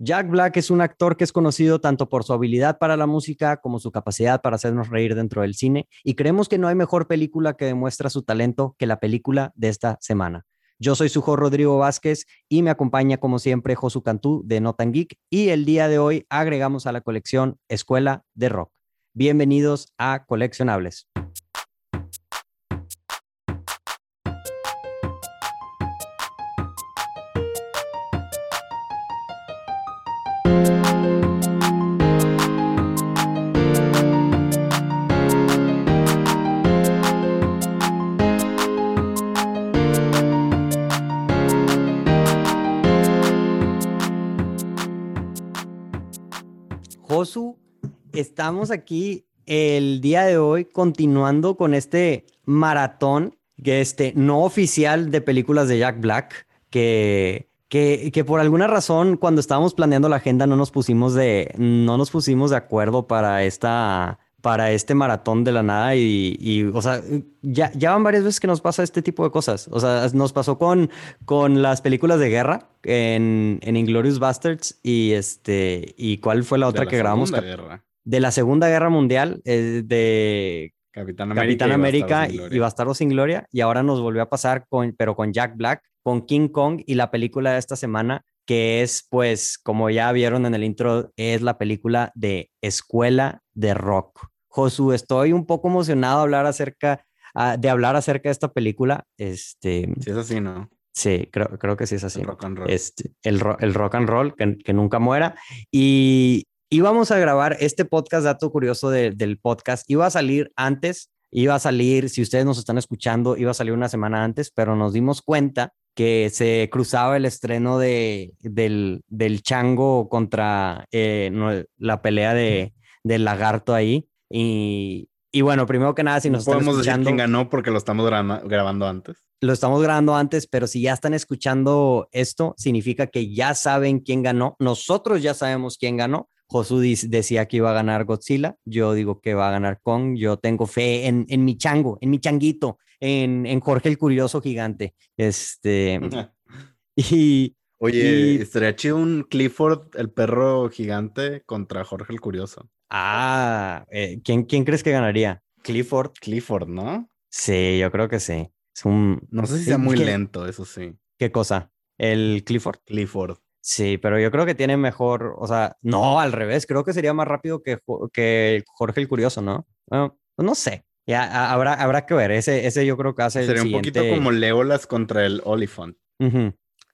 Jack Black es un actor que es conocido tanto por su habilidad para la música como su capacidad para hacernos reír dentro del cine y creemos que no hay mejor película que demuestra su talento que la película de esta semana. Yo soy su Rodrigo Vázquez y me acompaña como siempre Josu Cantú de Notan Geek y el día de hoy agregamos a la colección Escuela de Rock. Bienvenidos a Coleccionables. Estamos aquí el día de hoy continuando con este maratón que este no oficial de películas de Jack Black que que, que, por alguna razón cuando estábamos planeando la agenda no nos pusimos de no nos pusimos de acuerdo para esta para este maratón de la nada y, o sea, ya, ya van varias veces que nos pasa este tipo de cosas. O sea, nos pasó con, con las películas de guerra en, en Inglorious Bastards y este, y cuál fue la otra que grabamos. Guerra. De la Segunda Guerra Mundial, eh, de Capitán América, Capitán América y, Bastardo sin Gloria. Y ahora nos volvió a pasar con, pero con Jack Black, con King Kong y la película de esta semana, que es, pues, como ya vieron en el intro, es la película de Escuela de Rock. Josu, estoy un poco emocionado de hablar acerca, ah, de hablar acerca de esta película. Este, sí, es así, ¿no? Sí, creo, creo que sí es así. El rock and roll. Este, el, el rock and roll, que, que nunca muera. Y, íbamos a grabar este podcast, dato curioso del podcast. Iba a salir antes, iba a salir, si ustedes nos están escuchando, iba a salir una semana antes, pero nos dimos cuenta que se cruzaba el estreno de, del, del chango contra eh, la pelea de, del lagarto ahí. Y, y bueno, primero que nada, si nos no están podemos escuchando, decir quién ganó porque lo estamos grabando antes. Lo estamos grabando antes, pero si ya están escuchando esto, significa que ya saben quién ganó. Nosotros ya sabemos quién ganó. Josu decía que iba a ganar Godzilla, yo digo que va a ganar Kong, yo tengo fe en, en mi chango, en mi changuito, en, en Jorge el Curioso Gigante. Este, y... Oye, estaría chido un Clifford, el perro gigante, contra Jorge el Curioso. Ah, eh, ¿quién, ¿quién crees que ganaría? Clifford. Clifford, ¿no? Sí, yo creo que sí. Es un... No sé si sea muy lento, eso sí. ¿Qué cosa? ¿El Clifford? Clifford. Sí, pero yo creo que tiene mejor, o sea, no, al revés, creo que sería más rápido que, que Jorge el Curioso, ¿no? Bueno, no sé, ya habrá, habrá que ver, ese, ese yo creo que hace Sería un poquito como Leolas contra el Oliphant.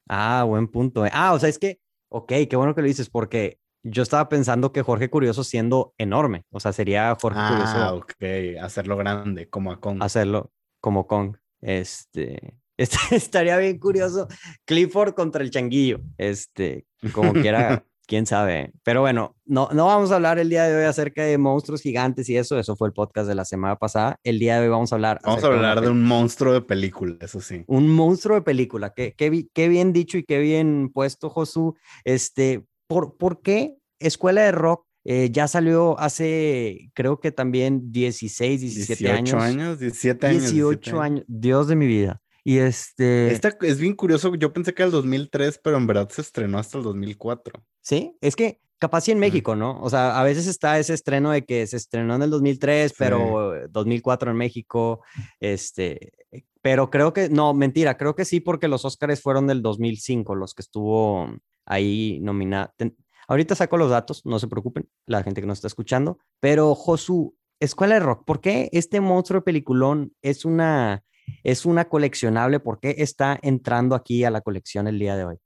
Ah, buen punto. Ah, o sea, es que, ok, qué bueno que lo dices, porque yo estaba pensando que Jorge Curioso siendo enorme, o sea, sería Jorge Curioso. Ah, ok, hacerlo grande, como a Kong. Hacerlo como Kong, este... estaría bien curioso. Clifford contra el changuillo. Este, como quiera, quién sabe. Pero bueno, no, no vamos a hablar el día de hoy acerca de monstruos gigantes y eso. Eso fue el podcast de la semana pasada. El día de hoy vamos a hablar. Vamos a hablar de, un monstruo de película, eso sí. Un monstruo de película. Qué, qué, qué bien dicho y qué bien puesto, Josu. Este, ¿por, ¿por qué Escuela de Rock eh, ya salió hace, creo que también 16, 17 18 años. 17 años. 18 años. Dios de mi vida. Y este... Esta es bien curioso, yo pensé que era el 2003, pero en verdad se estrenó hasta el 2004. Sí, es que capaz sí en México, ¿no? O sea, a veces está ese estreno de que se estrenó en el 2003, pero 2004 en México, este, pero creo que, no, mentira, creo que sí porque los Óscares fueron del 2005, los que estuvo ahí nominado. Ahorita saco los datos, no se preocupen, la gente que nos está escuchando, pero Josu, Escuela de Rock, ¿por qué este monstruo de peliculón es una es una coleccionable. ¿Por qué está entrando aquí a la colección el día de hoy?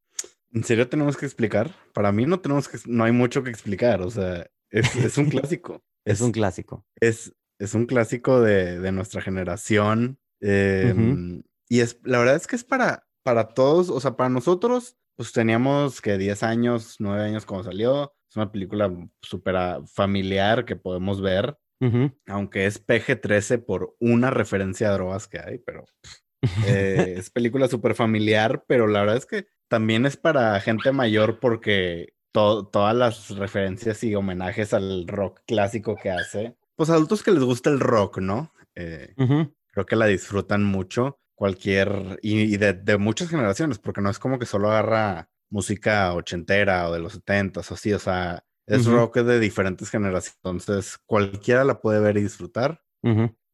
¿En serio tenemos que explicar? Para mí no tenemos que, no hay mucho que explicar. O sea, es, un clásico. es, un clásico. Es, es un clásico de, nuestra generación. Em, y es, la verdad es que es para, para todos, o sea, para nosotros, pues teníamos que 10 años, 9 años cuando salió. Es una película súper familiar que podemos ver. Aunque es PG-13 por una referencia a drogas que hay, pero eh, es película súper familiar, pero la verdad es que también es para gente mayor porque todas las referencias y homenajes al rock clásico que hace, pues adultos que les gusta el rock, ¿no? Eh, creo que la disfrutan mucho cualquier, y, de, muchas generaciones, porque no es como que solo agarra música ochentera o de los setentas o así, o sea, es rock de diferentes generaciones, entonces cualquiera la puede ver y disfrutar.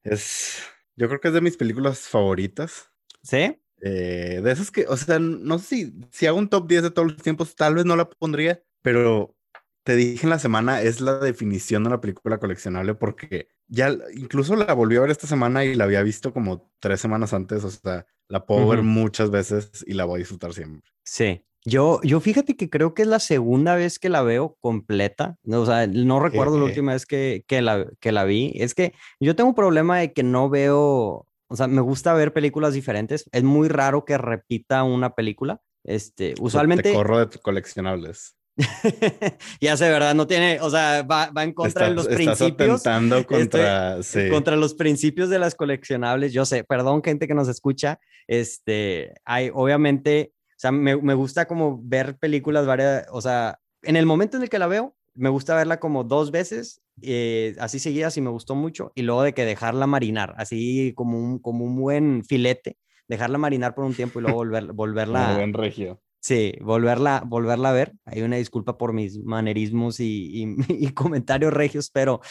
Es, yo creo que es de mis películas favoritas. ¿Sí? Eh, de esas que, o sea, no sé si, si hago un top 10 de todos los tiempos, tal vez no la pondría, pero te dije en la semana, es la definición de una película coleccionable porque ya incluso la volví a ver esta semana y la había visto como tres semanas antes, o sea, la puedo ver muchas veces y la voy a disfrutar siempre. Sí, yo, yo fíjate que creo que es la segunda vez que la veo completa. O sea, no recuerdo la última vez que, que, la, que la vi. Es que yo tengo un problema de que no veo, o sea, me gusta ver películas diferentes. Es muy raro que repita una película. Este, usualmente. Te corro de coleccionables. ya sé, ¿verdad? No tiene, o sea, va, va en contra de los principios. contra, contra los principios de las coleccionables. Yo sé, perdón, gente que nos escucha. Este, hay, obviamente, sea, me, me, gusta como ver películas varias, o sea, en el momento en el que la veo, me gusta verla como dos veces, eh, así seguidas y me gustó mucho, y luego de que dejarla marinar, así como un, como un buen filete, dejarla marinar por un tiempo y luego volver, volverla. Un buen regio. Sí, volverla, volverla a ver. Hay una disculpa por mis manerismos y, y, y, comentarios regios, pero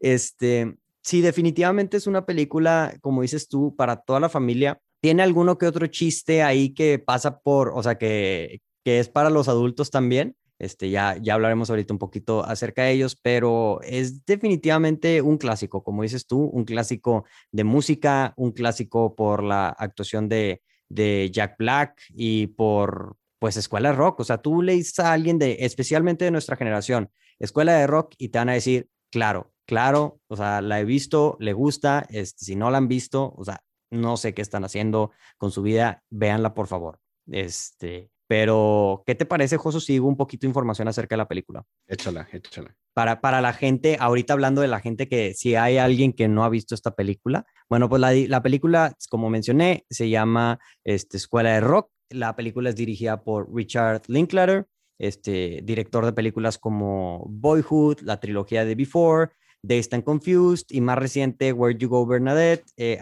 este, sí, definitivamente es una película, como dices tú, para toda la familia tiene alguno que otro chiste ahí que pasa por, o sea, que, que es para los adultos también. Este, ya, ya hablaremos ahorita un poquito acerca de ellos, pero es definitivamente un clásico, como dices tú, un clásico de música, un clásico por la actuación de, de Jack Black y por, pues, escuela de rock. O sea, tú le dices a alguien de, especialmente de nuestra generación, escuela de rock, y te van a decir, claro, claro, o sea, la he visto, le gusta, este, si no la han visto, o sea, no sé qué están haciendo con su vida, véanla por favor. Este, pero, ¿qué te parece, Josu, si digo un poquito de información acerca de la película? Échala, échala. Para, para la gente, ahorita hablando de la gente que si hay alguien que no ha visto esta película, bueno, pues la, la película, como mencioné, se llama este, Escuela de Rock. La película es dirigida por Richard Linklater, este, director de películas como Boyhood, la trilogía de Before, Dazed and Confused y más reciente Where You Go Bernadette. Eh,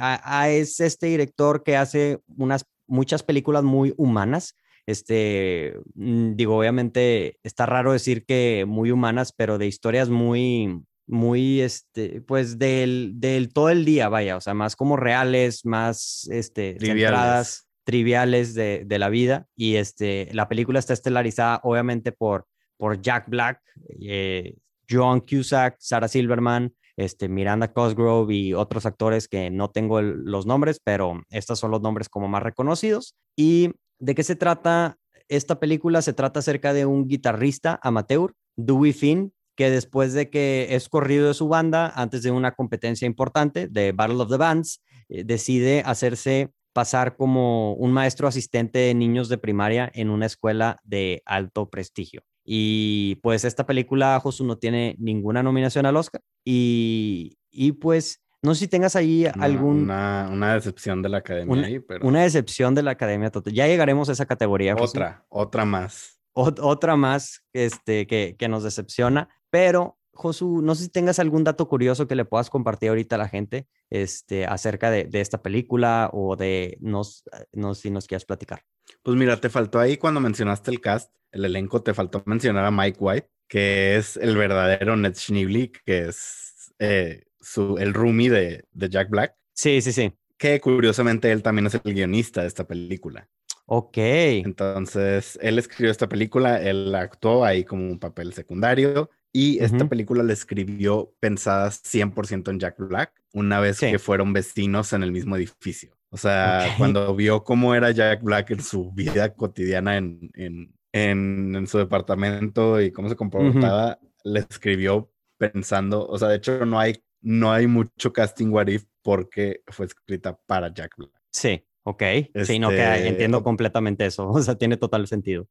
es este director que hace unas muchas películas muy humanas. Este, mm, digo, obviamente está raro decir que muy humanas, pero de historias muy, muy, este, pues del, del todo el día, vaya, o sea, más como reales, más, este, triviales, triviales de, de, la vida. Y este, la película está estelarizada, obviamente, por, por Jack Black, eh, John Cusack, Sarah Silverman, este, Miranda Cosgrove y otros actores que no tengo los nombres, pero estos son los nombres como más reconocidos. ¿Y de qué se trata esta película? Se trata acerca de un guitarrista amateur, Dewey Finn, que después de que es corrido de su banda, antes de una competencia importante de Battle of the Bands, eh, decide hacerse pasar como un maestro asistente de niños de primaria en una escuela de alto prestigio. Y pues esta película, Josu, no tiene ninguna nominación al Oscar. Y, y pues no sé si tengas ahí algún... Una, una, decepción de la academia una, ahí, pero... Una decepción de la academia total. Ya llegaremos a esa categoría. Otra, otra más. otra más este, que, que nos decepciona, pero Josu, no sé si tengas algún dato curioso que le puedas compartir ahorita a la gente este, acerca de, de esta película o de nos, no si nos quieras platicar. Pues mira, te faltó ahí cuando mencionaste el cast, el elenco, te faltó mencionar a Mike White, que es el verdadero Ned Schneebly, que es eh, su, el roomie de, de Jack Black. Sí, sí, sí. Que curiosamente él también es el guionista de esta película. Ok. Entonces, él escribió esta película, él actuó ahí como un papel secundario y esta película la escribió pensada 100% en Jack Black, una vez que fueron vecinos en el mismo edificio. O sea, cuando vio cómo era Jack Black en su vida cotidiana en, en, en, su departamento y cómo se comportaba, le escribió pensando, o sea, de hecho no hay, no hay mucho casting what if porque fue escrita para Jack Black. Sí, ok. sí, no, que este, entiendo completamente eso. O sea, tiene total sentido.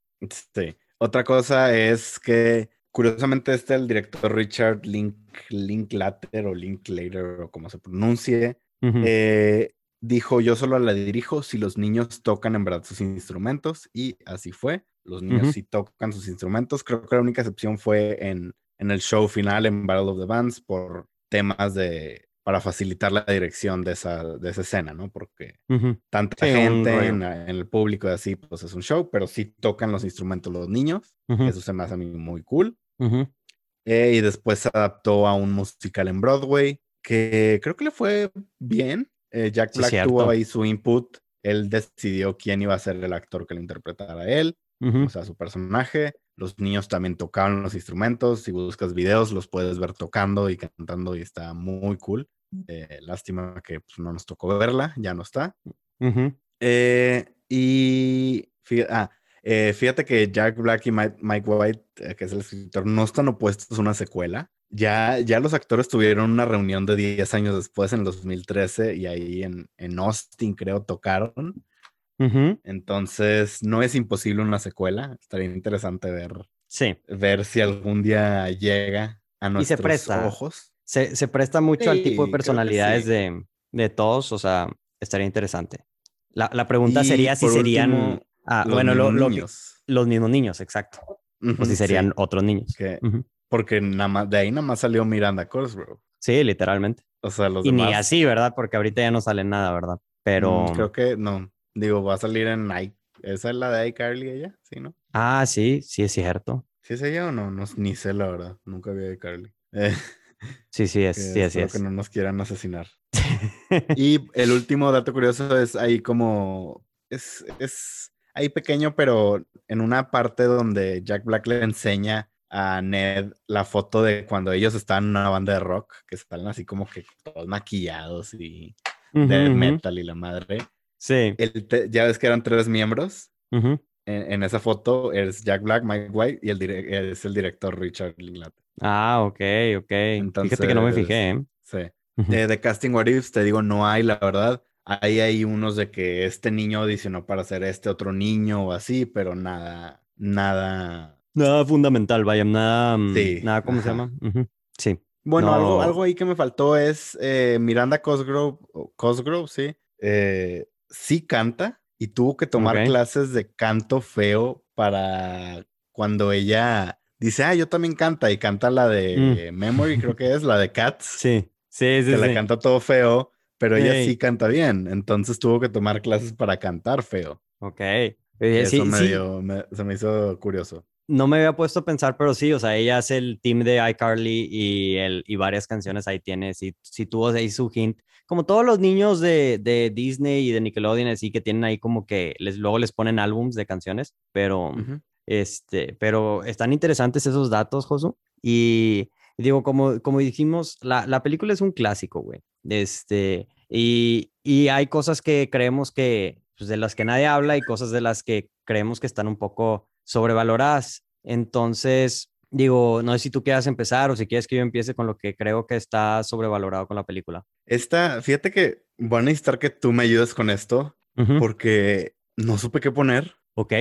Sí. Otra cosa es que Curiosamente, este el director Richard Link, Linklater o Linklater o como se pronuncie, eh, dijo, yo solo la dirijo si los niños tocan en verdad sus instrumentos y así fue. Los niños sí tocan sus instrumentos. Creo que la única excepción fue en, en el show final en Battle of the Bands por temas de para facilitar la dirección de esa, de esa escena, ¿no? Porque tanta gente en, el público y así, pues es un show, pero sí tocan los instrumentos los niños. Eso se me hace a mí muy cool. Eh, y después se adaptó a un musical en Broadway, que creo que le fue bien. Eh, Jack Black tuvo ahí su input. Él decidió quién iba a ser el actor que lo interpretara a él, o sea, su personaje. Los niños también tocaban los instrumentos. Si buscas videos, los puedes ver tocando y cantando y está muy cool. Eh, lástima que pues, no nos tocó verla, ya no está. Eh, y ah, eh, fíjate, que Jack Black y Mike, White, que es el escritor, no están opuestos a una secuela. Ya, ya los actores tuvieron una reunión de 10 años después, en 2013, y ahí en, en Austin, creo, tocaron. Entonces, no es imposible una secuela. Estaría interesante ver, sí. ver si algún día llega a nuestros ojos. Se, se, presta mucho al tipo de personalidades de, de, todos, o sea, estaría interesante. La, la pregunta sería si serían, ah, los bueno, mismos niños. los mismos niños, exacto. o si serían otros niños. Porque nada de ahí nada más salió Miranda Cosgrove. Sí, literalmente. O sea, los y ni así, ¿verdad? Porque ahorita ya no sale nada, ¿verdad? Pero... Mm, creo que no. Digo, va a salir en Nike. ¿Esa es la de iCarly ella? ¿Sí, no? Ah, sí, sí es cierto. ¿Sí es ella o no? no ni sé la verdad. Nunca vi a iCarly. Eh, sí, sí es, sí, es, que no nos quieran asesinar. y el último dato curioso es ahí como... Es, es ahí pequeño, pero en una parte donde Jack Black le enseña a Ned la foto de cuando ellos están en una banda de rock, que están así como que todos maquillados y de metal y la madre. Sí. ya ves que eran tres miembros. en, esa foto es Jack Black, Mike White y el es el director Richard Linklater. Ah, ok, ok. Fíjate que no me fijé. ¿eh? Sí. Eh, de Casting What Ifs, te digo, no hay, la verdad. Ahí hay unos de que este niño audicionó para ser este otro niño o así, pero nada, nada. Nada fundamental, vaya, nada, mm, sí. nada, ¿cómo se llama? Sí. Bueno, algo, algo ahí que me faltó es eh, Miranda Cosgrove, Cosgrove, sí. Eh, sí canta y tuvo que tomar clases de canto feo para cuando ella dice, ah, yo también canta y canta la de mm. Memory, creo que es, la de Cats. Sí, sí, sí. Que la canta todo feo, pero ella sí canta bien, entonces tuvo que tomar clases para cantar feo. Ok. Eso me se me hizo curioso no me había puesto a pensar, pero sí, o sea, ella hace el team de iCarly y, el, y varias canciones ahí tiene, si, si tuvo ahí su hint, como todos los niños de, de, Disney y de Nickelodeon, así que tienen ahí como que les, luego les ponen álbums de canciones, pero, este, pero están interesantes esos datos, Josu, y digo, como, como dijimos, la, la película es un clásico, güey, este, y, y hay cosas que creemos que, pues de las que nadie habla y cosas de las que creemos que están un poco sobrevaloradas. Entonces, digo, no sé si tú quieras empezar o si quieres que yo empiece con lo que creo que está sobrevalorado con la película. Esta, fíjate que voy a necesitar que tú me ayudes con esto porque no supe qué poner. Ok.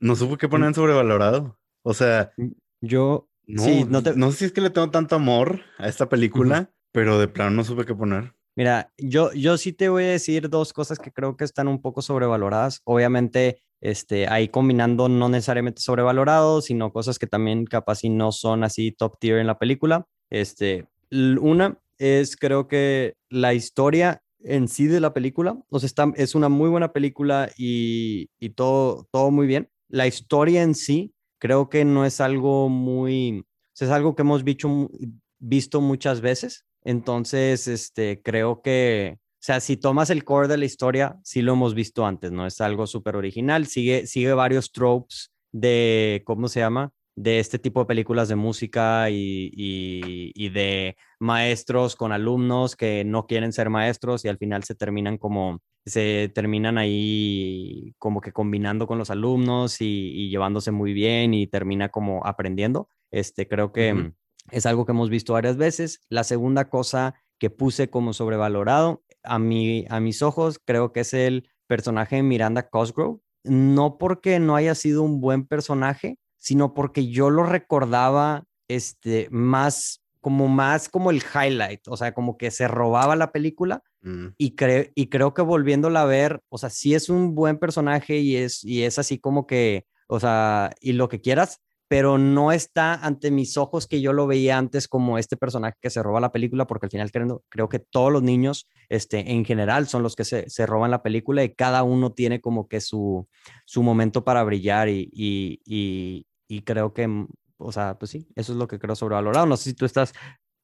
No supe qué poner en sobrevalorado. O sea, mm, yo no, no, no sé si es que le tengo tanto amor a esta película, pero de plano no supe qué poner. Mira, yo, yo sí te voy a decir dos cosas que creo que están un poco sobrevaloradas. Obviamente, este, ahí combinando no necesariamente sobrevalorados, sino cosas que también capaz y no son así top tier en la película. Este, una es creo que la historia en sí de la película, o sea, es una muy buena película y, y todo, todo muy bien. La historia en sí creo que no es algo muy, es algo que hemos visto, visto muchas veces. Entonces, este, creo que o sea, si tomas el core de la historia, sí lo hemos visto antes, ¿no? Es algo súper original, sigue, sigue varios tropes de, ¿cómo se llama? De este tipo de películas de música y, y, de maestros con alumnos que no quieren ser maestros y al final se terminan como, se terminan ahí como que combinando con los alumnos y, llevándose muy bien y termina como aprendiendo. Este, creo que es algo que hemos visto varias veces. La segunda cosa que puse como sobrevalorado a, mi, a mis ojos, creo que es el personaje de Miranda Cosgrove. No porque no haya sido un buen personaje, sino porque yo lo recordaba este, más, como más como el highlight, o sea, como que se robaba la película. Mm. Y, y creo que volviéndola a ver, o sea, sí es un buen personaje y es, y es así como que, o sea, y lo que quieras, pero no está ante mis ojos que yo lo veía antes como este personaje que se roba la película, porque al final creo, creo que todos los niños este, en general son los que se, se, roban la película y cada uno tiene como que su, su momento para brillar y, y, y, y creo que, mm, o sea, pues sí, eso es lo que creo sobrevalorado. No sé si tú estás,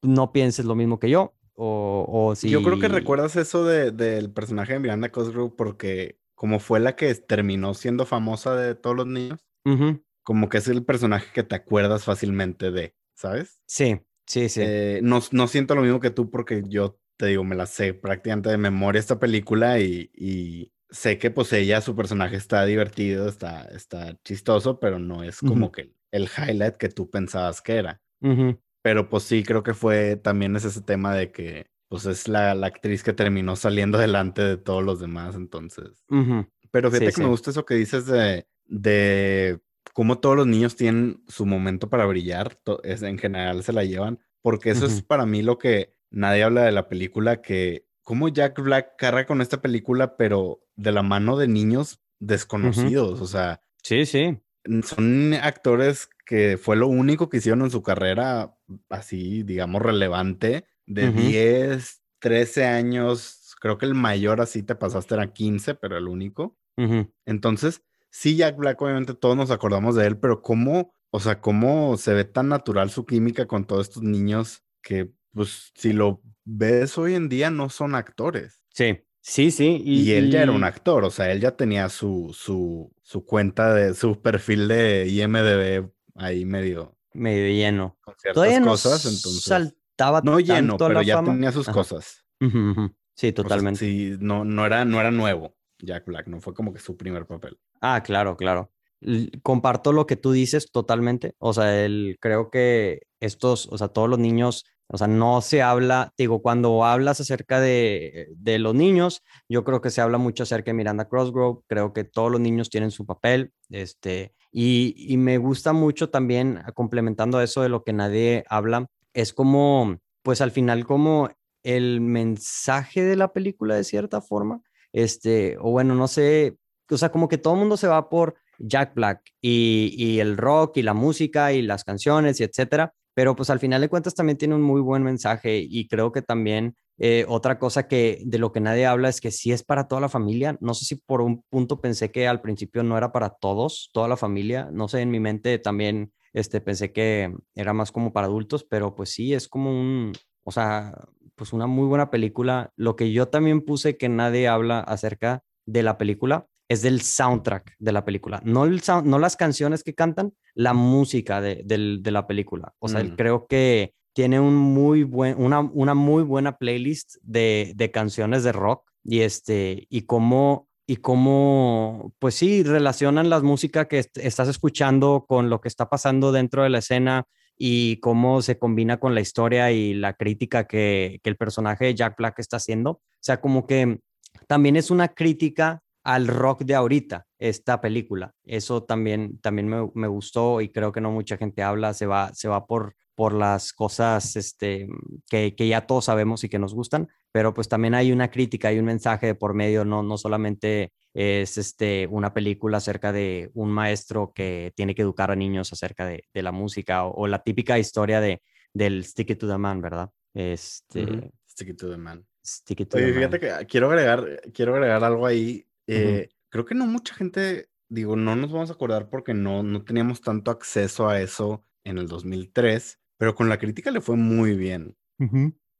no pienses lo mismo que yo o, o si... Yo creo que recuerdas eso de, del personaje de Miranda Cosgrove porque como fue la que terminó siendo famosa de todos los niños, como que es el personaje que te acuerdas fácilmente de, ¿sabes? Sí, sí, sí. Eh, no, no, siento lo mismo que tú porque yo te digo, me la sé prácticamente de memoria esta película y, y sé que pues ella, su personaje está divertido, está, está chistoso, pero no es como que el highlight que tú pensabas que era. Pero pues sí, creo que fue también es ese tema de que pues es la, la, actriz que terminó saliendo delante de todos los demás, entonces. Pero fíjate que me gusta eso que dices de, de cómo todos los niños tienen su momento para brillar, es, en general se la llevan, porque eso es para mí lo que nadie habla de la película, que cómo Jack Black carga con esta película, pero de la mano de niños desconocidos, o sea. Sí, sí. Son actores que fue lo único que hicieron en su carrera así, digamos, relevante de 10, 13 años, creo que el mayor así te pasaste era 15, pero el único. Entonces, sí, Jack Black, obviamente todos nos acordamos de él, pero cómo, o sea, cómo se ve tan natural su química con todos estos niños que, pues, si lo ves hoy en día, no son actores. Sí, sí, sí. Y, él ya era un actor, o sea, él ya tenía su, su, su cuenta de, su perfil de IMDB ahí medio. Medio lleno. Con ciertas cosas, entonces no lleno, pero ya tenía sus cosas. Sí, totalmente. sí, no, no, era, no era nuevo Jack Black, no fue como que su primer papel. Ah, claro, claro. Comparto lo que tú dices totalmente. O sea, el, creo que estos, o sea, todos los niños, o sea, no se habla, digo, cuando hablas acerca de, de los niños, yo creo que se habla mucho acerca de Miranda Crossgrove, creo que todos los niños tienen su papel, este, y, y me gusta mucho también, complementando eso de lo que nadie habla, es como, pues al final como el mensaje de la película de cierta forma, este, o bueno, no sé, o sea, como que todo el mundo se va por Jack Black y, el rock y la música y las canciones y etcétera, pero pues al final de cuentas también tiene un muy buen mensaje y creo que también eh, otra cosa que de lo que nadie habla es que sí es para toda la familia, no sé si por un punto pensé que al principio no era para todos, toda la familia, no sé, en mi mente también este, pensé que era más como para adultos, pero pues sí, es como un, o sea, pues una muy buena película. Lo que yo también puse que nadie habla acerca de la película es del soundtrack de la película, no, el no las canciones que cantan, la música de, la película. O sea, mm. creo que tiene un muy buen, una, una muy buena playlist de, de canciones de rock y, este, y cómo y cómo, pues sí, relacionan las músicas que estás escuchando con lo que está pasando dentro de la escena y cómo se combina con la historia y la crítica que, que el personaje de Jack Black está haciendo. O sea, como que también es una crítica al rock de ahorita, esta película. Eso también, también me, me, gustó y creo que no mucha gente habla, se va, se va por, por las cosas este, que, que, ya todos sabemos y que nos gustan, pero pues también hay una crítica, hay un mensaje por medio, no, no solamente es este, una película acerca de un maestro que tiene que educar a niños acerca de, de la música o, la típica historia de, del Stick It to the Man, ¿verdad? Este... Stick It to the Man. Stick it to Oye, the fíjate man. que quiero agregar, quiero agregar algo ahí. Eh, Creo que no mucha gente, digo, no nos vamos a acordar porque no, no teníamos tanto acceso a eso en el 2003, pero con la crítica le fue muy bien.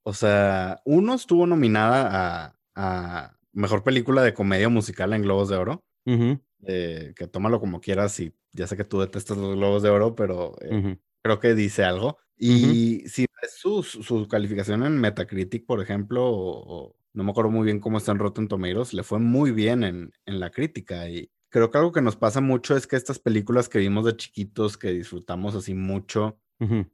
O sea, uno estuvo nominada a, a, Mejor Película de Comedia Musical en Globos de Oro. eh, que tómalo como quieras y ya sé que tú detestas los Globos de Oro, pero eh, creo que dice algo. Y si ves su, su, calificación en Metacritic, por ejemplo, o, o, no me acuerdo muy bien cómo está en Rotten Tomatoes, le fue muy bien en, en la crítica. Y creo que algo que nos pasa mucho es que estas películas que vimos de chiquitos, que disfrutamos así mucho.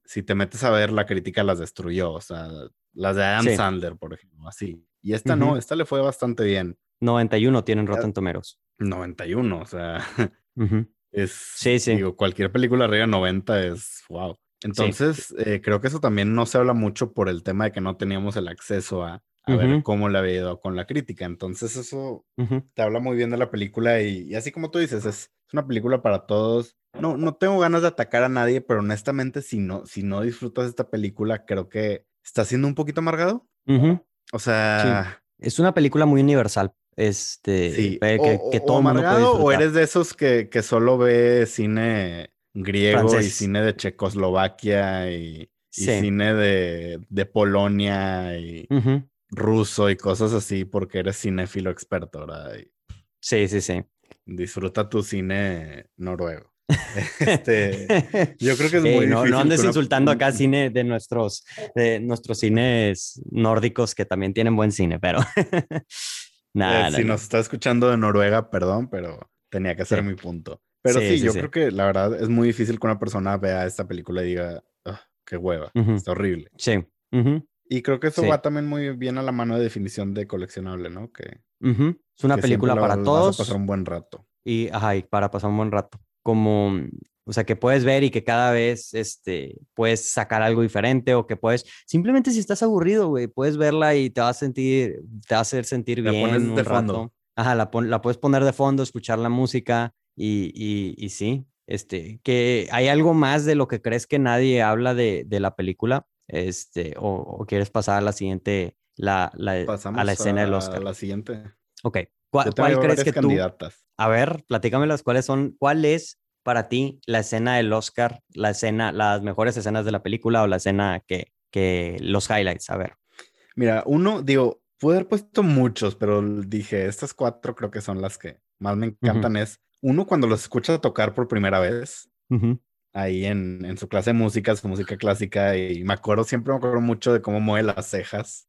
Si te metes a ver, la crítica las destruyó. O sea, las de Adam sí. Sandler, por ejemplo, así. Y esta no, esta le fue bastante bien. 91 tienen Rotten Tomatoes. 91, o sea, es. Sí, sí. Digo, cualquier película arriba de 90 es wow. Entonces, sí. eh, creo que eso también no se habla mucho por el tema de que no teníamos el acceso a, a ver cómo le había ido con la crítica. Entonces, eso te habla muy bien de la película y, y así como tú dices, es es una película para todos. No, no tengo ganas de atacar a nadie, pero honestamente, si no, si no disfrutas esta película, creo que está siendo un poquito amargado. O sea. Es una película muy universal. Este, sí. que, todo o eres de esos que, que solo ve cine griego y cine de Checoslovaquia y, cine de, de, Polonia y ruso y cosas así porque eres cinéfilo experto, ¿verdad? sí, sí, sí. Disfruta tu cine noruego. Este, yo creo que es muy no, No andes insultando acá cine de nuestros, de nuestros cines nórdicos que también tienen buen cine, pero nada. Eh, si nos está escuchando de Noruega, perdón, pero tenía que ser mi punto. Pero sí, yo creo que la verdad es muy difícil que una persona vea esta película y diga, qué hueva, está horrible. Sí. Y creo que eso va también muy bien a la mano de definición de coleccionable, ¿no? Que es una película para todos. Para pasar un buen rato. Y, ajá, y para pasar un buen rato como, o sea, que puedes ver y que cada vez este, puedes sacar algo diferente o que puedes, simplemente si estás aburrido, güey, puedes verla y te va a sentir, te va a hacer sentir bien. La pones de fondo. Ajá, la, la, puedes poner de fondo, escuchar la música y, y, y, sí, este, que hay algo más de lo que crees que nadie habla de, de la película, este, o, quieres pasar a la siguiente, la, la a la escena del Oscar. A la siguiente. Ok, ¿cuál, ¿cuál crees que tú? A ver, platícamelas, ¿cuáles son, cuál es para ti la escena del Oscar, la escena, las mejores escenas de la película o la escena que, que los highlights? A ver. Mira, uno, digo, pude haber puesto muchos, pero dije, estas cuatro creo que son las que más me encantan. Es uno cuando los escuchas tocar por primera vez, ahí en, en, su clase de música, su música clásica, y me acuerdo, siempre me acuerdo mucho de cómo mueve las cejas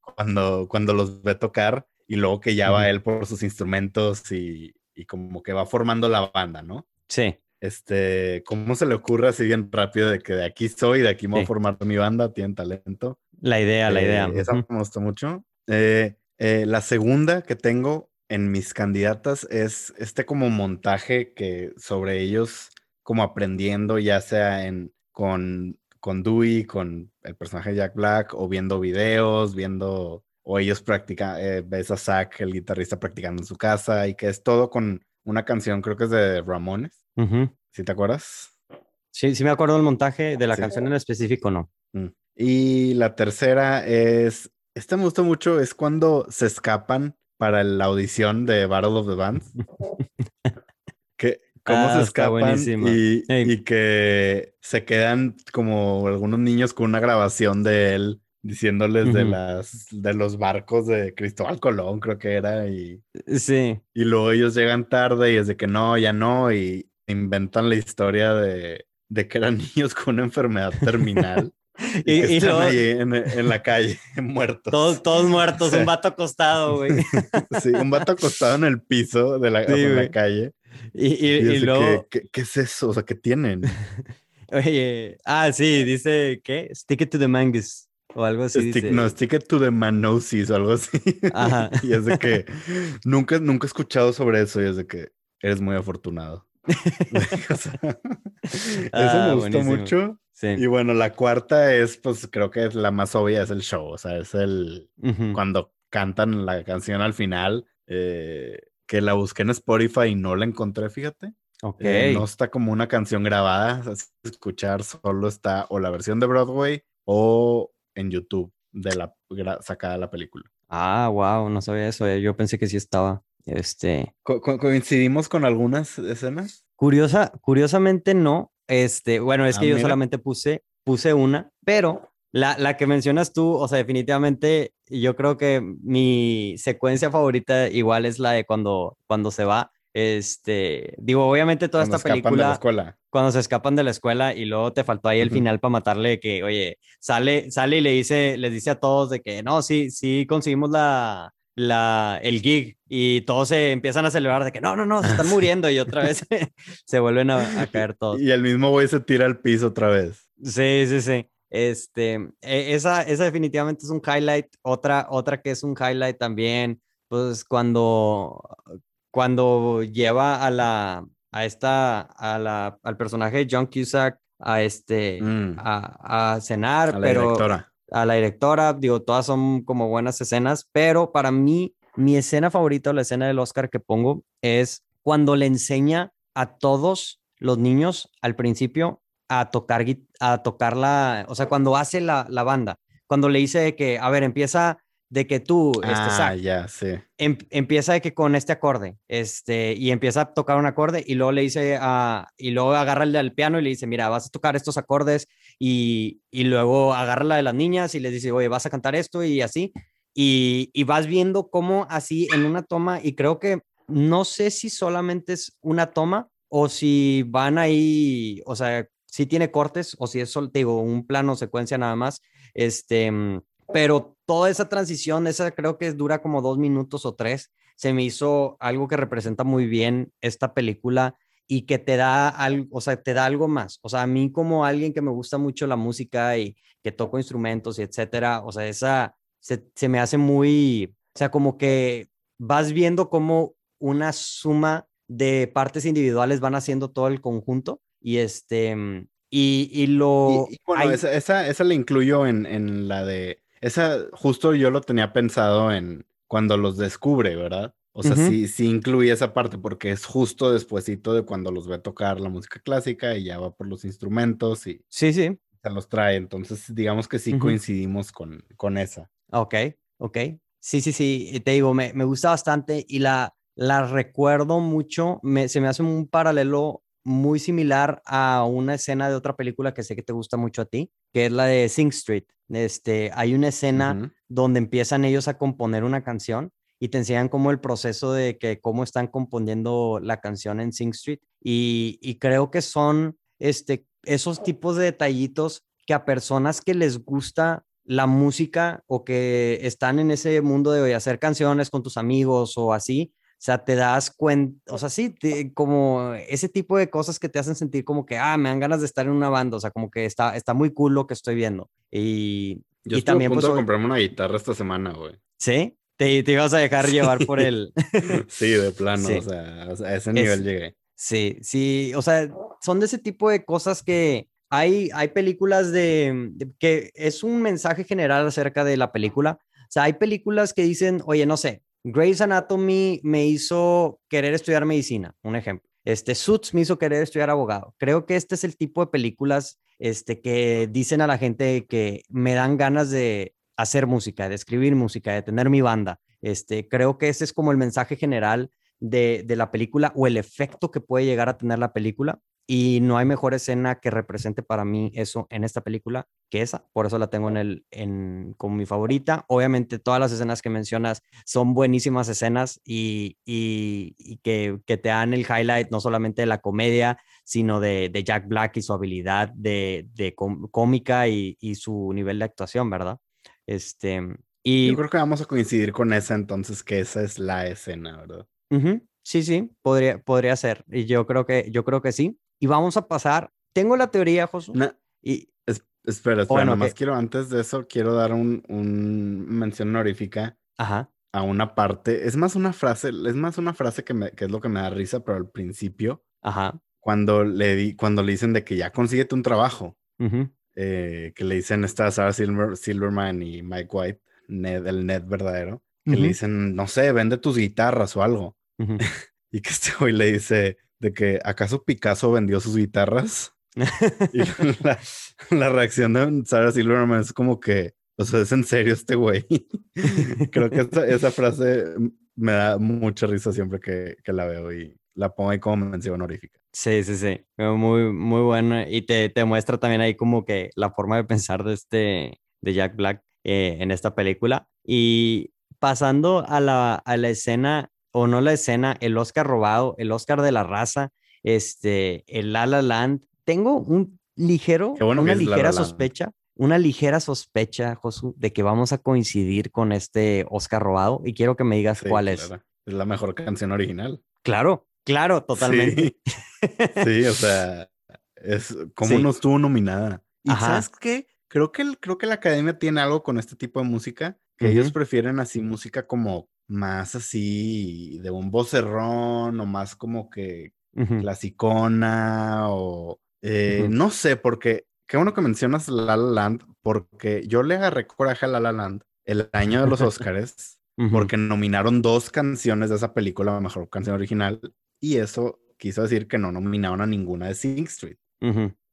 cuando, cuando los ve tocar y luego que ya va él por sus instrumentos y, y, como que va formando la banda, ¿no? Sí. Este, ¿cómo se le ocurre así bien rápido de que de aquí soy, de aquí me voy a formar mi banda, tienen talento? La idea, la idea. Eh, esa me gustó mucho. Eh, eh, la segunda que tengo en mis candidatas es este como montaje que sobre ellos como aprendiendo, ya sea en con, con Dewey, con el personaje Jack Black, o viendo videos, viendo o ellos practican, eh, ves a Zach, el guitarrista, practicando en su casa y que es todo con una canción, creo que es de Ramones. ¿Sí te acuerdas? Sí, sí me acuerdo del montaje de la canción en específico, no. Mm. Y la tercera es, esta me gustó mucho, es cuando se escapan para la audición de Battle of the Bands. que, cómo se ah, escapan y, y, que se quedan como algunos niños con una grabación de él diciéndoles de las de los barcos de Cristóbal Colón, creo que era y sí. Y luego ellos llegan tarde y es de que no, ya no y inventan la historia de, de que eran niños con una enfermedad terminal. y, y, están ahí en, la calle, muertos. Todos, todos muertos, un vato acostado, güey. sí, un vato acostado en el piso de la, la calle. Y, y, luego... ¿qué, ¿qué, es eso? O sea, ¿qué tienen? Oye, ah, sí, dice, ¿qué? Stick it to the mangus o algo así. No, stick it to the manosis o algo así. Ajá. y es de que nunca, nunca he escuchado sobre eso y es de que eres muy afortunado. eso me ah, gustó mucho. Sí. Y bueno, la cuarta es, pues creo que es la más obvia, es el show. O sea, es el cuando cantan la canción al final, eh, que la busqué en Spotify y no la encontré, fíjate. Ok. Eh, no está como una canción grabada, escuchar solo está o la versión de Broadway o en YouTube de la sacada de la película. Ah, wow, no sabía eso. Eh, yo pensé que sí estaba. Este. coincidimos con algunas escenas? Curiosa, curiosamente no. Este, bueno, es ah, que yo solamente puse, puse una, pero la, la que mencionas tú, o sea, definitivamente yo creo que mi secuencia favorita igual es la de cuando, cuando se va. Este, digo, obviamente toda esta película cuando se escapan de la escuela y luego te faltó ahí el final para matarle que, oye, sale, sale y le dice, les dice a todos de que no, sí, sí conseguimos la, la, el gig y todos se empiezan a celebrar de que no, no, no, se están muriendo y otra vez se vuelven a, caer todos. Y el mismo güey se tira al piso otra vez. Sí, sí, sí. Este, e, esa, esa definitivamente es un highlight. Otra, otra que es un highlight también, pues cuando, cuando lleva a la, a esta, a la, al personaje de John Cusack a este, mm. a, cenar, a la pero directora. a la directora, digo, todas son como buenas escenas, pero para mí, mi escena favorita, la escena del Oscar que pongo es cuando le enseña a todos los niños al principio a tocar, a tocar la, o sea, cuando hace la, la banda, cuando le dice que, a ver, empieza de que tú, este, ah, ya, sí. Em, empieza de que con este acorde, este, y empieza a tocar un acorde y luego le dice a, y luego agarra el del piano y le dice, mira, vas a tocar estos acordes y, y luego agarra la de las niñas y les dice, oye, vas a cantar esto y así, y, y vas viendo cómo así en una toma, y creo que no sé si solamente es una toma o si van ahí, o sea, si tiene cortes o si es, solo, digo, un plano secuencia nada más, este, mm, pero toda esa transición, esa creo que dura como dos minutos o tres, se me hizo algo que representa muy bien esta película y que te da algo, o sea, te da algo más. O sea, a mí como alguien que me gusta mucho la música y que toco instrumentos y etcétera, o sea, esa se, se me hace muy, o sea, como que vas viendo cómo una suma de partes individuales van haciendo todo el conjunto y este, mm, y, y lo... bueno, esa, esa, esa, la incluyo en, en la de, esa justo yo lo tenía pensado en cuando los descubre, ¿verdad? O sea, sí, sí incluye esa parte porque es justo despuesito de cuando los ve a tocar la música clásica y ya va por los instrumentos y sí, sí. se los trae. Entonces, digamos que sí coincidimos con, con esa. Ok, ok. Sí, sí, sí. Te digo, me, me gusta bastante y la, la recuerdo mucho. Me, se me hace un paralelo muy similar a una escena de otra película que sé que te gusta mucho a ti, que es la de Sing Street. Este, hay una escena donde empiezan ellos a componer una canción y te enseñan cómo el proceso de que cómo están componiendo la canción en Sing Street y, y creo que son este, esos tipos de detallitos que a personas que les gusta la música o que están en ese mundo de hacer canciones con tus amigos o así, o sea, te das cuenta, o sea, sí, como ese tipo de cosas que te hacen sentir como que, ah, me dan ganas de estar en una banda, o sea, como que está, está muy cool lo que estoy viendo. Y, Yo y también... a punto pues, de comprarme una guitarra esta semana, güey. ¿Sí? Te, te ibas a dejar llevar por el... sí, de plano, o, sea, a ese nivel llegué. Sí, sí, o sea, son de ese tipo de cosas que hay, hay películas de, de que es un mensaje general acerca de la película. O sea, hay películas que dicen, oye, no sé, Grey's Anatomy me hizo querer estudiar medicina, un ejemplo. Este Suits me hizo querer estudiar abogado. Creo que este es el tipo de películas este, que dicen a la gente que me dan ganas de hacer música, de escribir música, de tener mi banda. Este, creo que ese es como el mensaje general de, de la película o el efecto que puede llegar a tener la película y no hay mejor escena que represente para mí eso en esta película que esa, por eso la tengo en el, en, como mi favorita. Obviamente todas las escenas que mencionas son buenísimas escenas y, y, que, que, te dan el highlight no solamente de la comedia, sino de, de Jack Black y su habilidad de, de cómica y, y, su nivel de actuación, ¿verdad? Este, y... Yo creo que vamos a coincidir con esa entonces, que esa es la escena, ¿verdad? Sí, sí, podría, podría ser. Y yo creo que, yo creo que sí y vamos a pasar. Tengo la teoría, Josué. y, espera, espera, bueno, nomás quiero, antes de eso, quiero dar un, un mención honorífica Ajá. a una parte. Es más una frase, es más una frase que, me, que es lo que me da risa, pero al principio, Ajá. Cuando le, di, cuando le dicen de que ya consíguete un trabajo, eh, que le dicen esta Sarah Silverman y Mike White, Ned, el Ned verdadero, que le dicen, no sé, vende tus guitarras o algo. y que este hoy le dice, de que acaso Picasso vendió sus guitarras. y la, reacción de Sarah Silverman es como que, o sea, es en serio este güey. Creo que esa, frase me da mucha risa siempre que, que, la veo y la pongo ahí como mención honorífica. Sí, sí, sí. Muy, muy bueno. Y te, te muestra también ahí como que la forma de pensar de este, de Jack Black eh, en esta película. Y pasando a la, a la escena o no la escena, el Oscar robado, el Oscar de la raza, este, el La La Land. Tengo un ligero, una ligera sospecha, una ligera sospecha, Josu, de que vamos a coincidir con este Oscar robado y quiero que me digas cuál es. Es la mejor canción original. Claro, claro, totalmente. Sí, o sea, es como no estuvo nominada. Y sabes qué? Creo que, creo que la academia tiene algo con este tipo de música, que ellos prefieren así música como más así de un vocerrón o más como que clasicona o eh, no sé, porque qué bueno que mencionas La La Land, porque yo le agarré coraje a La La Land el año de los Oscars porque nominaron dos canciones de esa película a Mejor Canción Original y eso quiso decir que no nominaron a ninguna de Sing Street.